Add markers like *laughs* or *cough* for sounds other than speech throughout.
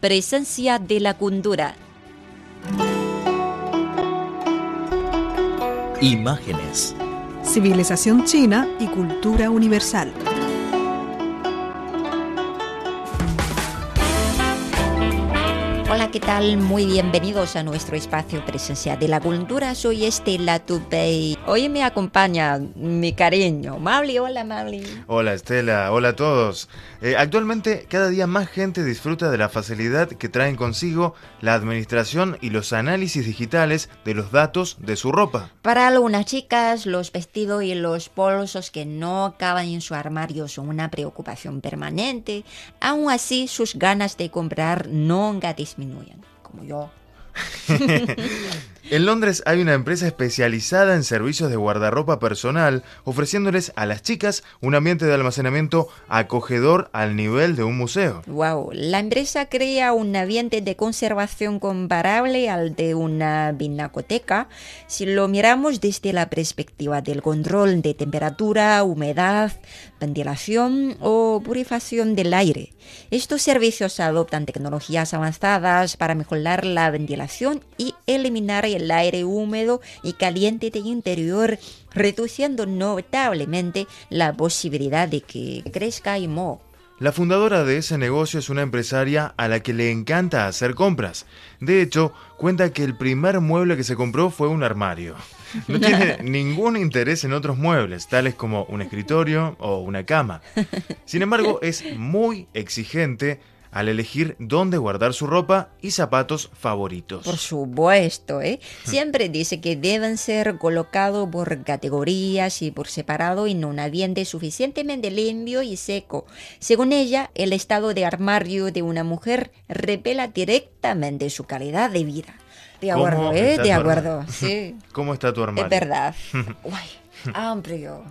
Presencia de la cultura. Imágenes. Civilización china y cultura universal. Hola, ¿qué tal? Muy bienvenidos a nuestro espacio Presencia de la Cultura. Soy Estela Tupei. Hoy me acompaña mi cariño, Mabli. Hola, Mabli. Hola Estela, hola a todos. Eh, actualmente cada día más gente disfruta de la facilidad que traen consigo la administración y los análisis digitales de los datos de su ropa. Para algunas chicas, los vestidos y los bolsos que no caben en su armario son una preocupación permanente. Aún así, sus ganas de comprar nunca disminuyen, como yo. *laughs* En Londres hay una empresa especializada en servicios de guardarropa personal, ofreciéndoles a las chicas un ambiente de almacenamiento acogedor al nivel de un museo. Wow, la empresa crea un ambiente de conservación comparable al de una binacoteca si lo miramos desde la perspectiva del control de temperatura, humedad, ventilación o purificación del aire. Estos servicios adoptan tecnologías avanzadas para mejorar la ventilación y eliminar el aire húmedo y caliente del interior, reduciendo notablemente la posibilidad de que crezca y moho. La fundadora de ese negocio es una empresaria a la que le encanta hacer compras. De hecho, cuenta que el primer mueble que se compró fue un armario. No tiene *laughs* ningún interés en otros muebles, tales como un escritorio o una cama. Sin embargo, es muy exigente al elegir dónde guardar su ropa y zapatos favoritos. Por supuesto, ¿eh? Siempre dice que deben ser colocados por categorías y por separado en un ambiente suficientemente limpio y seco. Según ella, el estado de armario de una mujer revela directamente su calidad de vida. De ¿Cómo acuerdo, ¿eh? De acuerdo, sí. *laughs* ¿Cómo está tu armario? Es verdad. *laughs* Uy, amplio,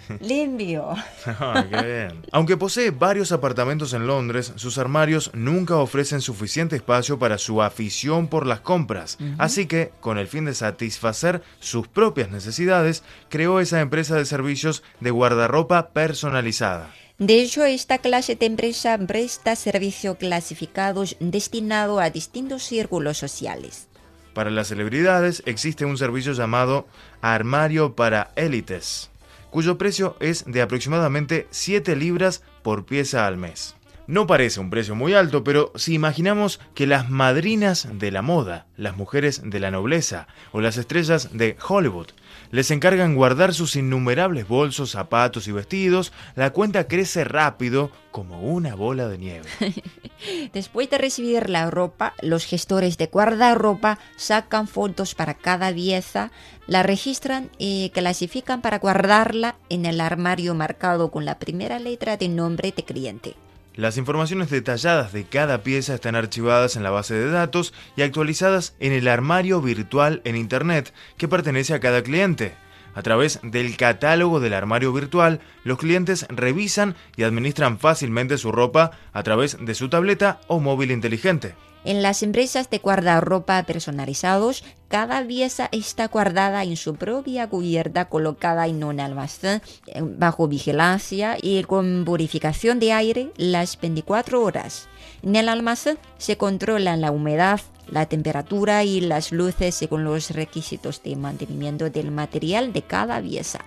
*laughs* limpio. Qué bien. Aunque posee varios apartamentos en Londres, sus armarios nunca ofrecen suficiente espacio para su afición por las compras. Así que, con el fin de satisfacer sus propias necesidades, creó esa empresa de servicios de guardarropa personalizada. De hecho, esta clase de empresa presta servicios clasificados destinados a distintos círculos sociales. Para las celebridades existe un servicio llamado Armario para Élites, cuyo precio es de aproximadamente 7 libras por pieza al mes. No parece un precio muy alto, pero si imaginamos que las madrinas de la moda, las mujeres de la nobleza o las estrellas de Hollywood les encargan guardar sus innumerables bolsos, zapatos y vestidos, la cuenta crece rápido como una bola de nieve. *laughs* Después de recibir la ropa, los gestores de guardarropa sacan fotos para cada pieza, la registran y clasifican para guardarla en el armario marcado con la primera letra de nombre de cliente. Las informaciones detalladas de cada pieza están archivadas en la base de datos y actualizadas en el armario virtual en Internet que pertenece a cada cliente. A través del catálogo del armario virtual, los clientes revisan y administran fácilmente su ropa a través de su tableta o móvil inteligente. En las empresas de guardarropa personalizados, cada pieza está guardada en su propia cubierta colocada en un almacén eh, bajo vigilancia y con purificación de aire las 24 horas. En el almacén se controlan la humedad, la temperatura y las luces según los requisitos de mantenimiento del material de cada pieza.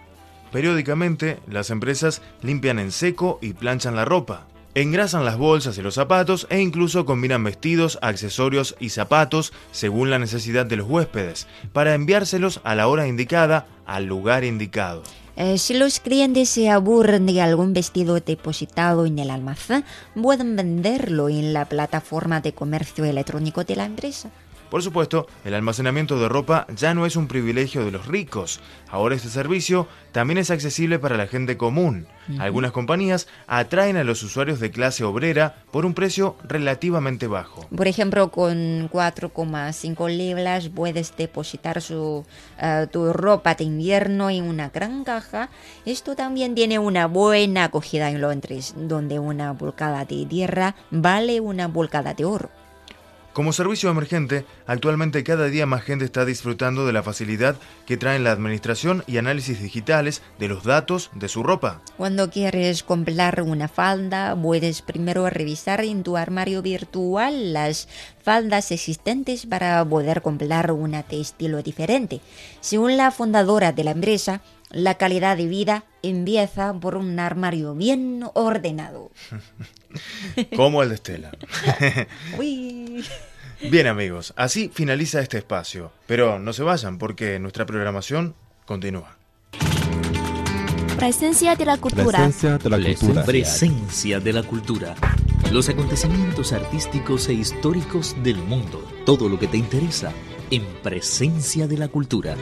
Periódicamente, las empresas limpian en seco y planchan la ropa. Engrasan las bolsas y los zapatos e incluso combinan vestidos, accesorios y zapatos según la necesidad de los huéspedes, para enviárselos a la hora indicada al lugar indicado. Eh, si los clientes se aburren de algún vestido depositado en el almacén, pueden venderlo en la plataforma de comercio electrónico de la empresa. Por supuesto, el almacenamiento de ropa ya no es un privilegio de los ricos. Ahora este servicio también es accesible para la gente común. Algunas compañías atraen a los usuarios de clase obrera por un precio relativamente bajo. Por ejemplo, con 4,5 libras puedes depositar su, eh, tu ropa de invierno en una gran caja. Esto también tiene una buena acogida en Londres, donde una pulgada de tierra vale una pulgada de oro. Como servicio emergente, actualmente cada día más gente está disfrutando de la facilidad que traen la administración y análisis digitales de los datos de su ropa. Cuando quieres comprar una falda, puedes primero revisar en tu armario virtual las faldas existentes para poder comprar una de estilo diferente. Según la fundadora de la empresa, la calidad de vida empieza por un armario bien ordenado. *laughs* Como el de Estela. *laughs* Uy. Bien amigos, así finaliza este espacio, pero no se vayan porque nuestra programación continúa. Presencia de la cultura. Presencia de la cultura. Presencia de la cultura. Los acontecimientos artísticos e históricos del mundo. Todo lo que te interesa en Presencia de la cultura.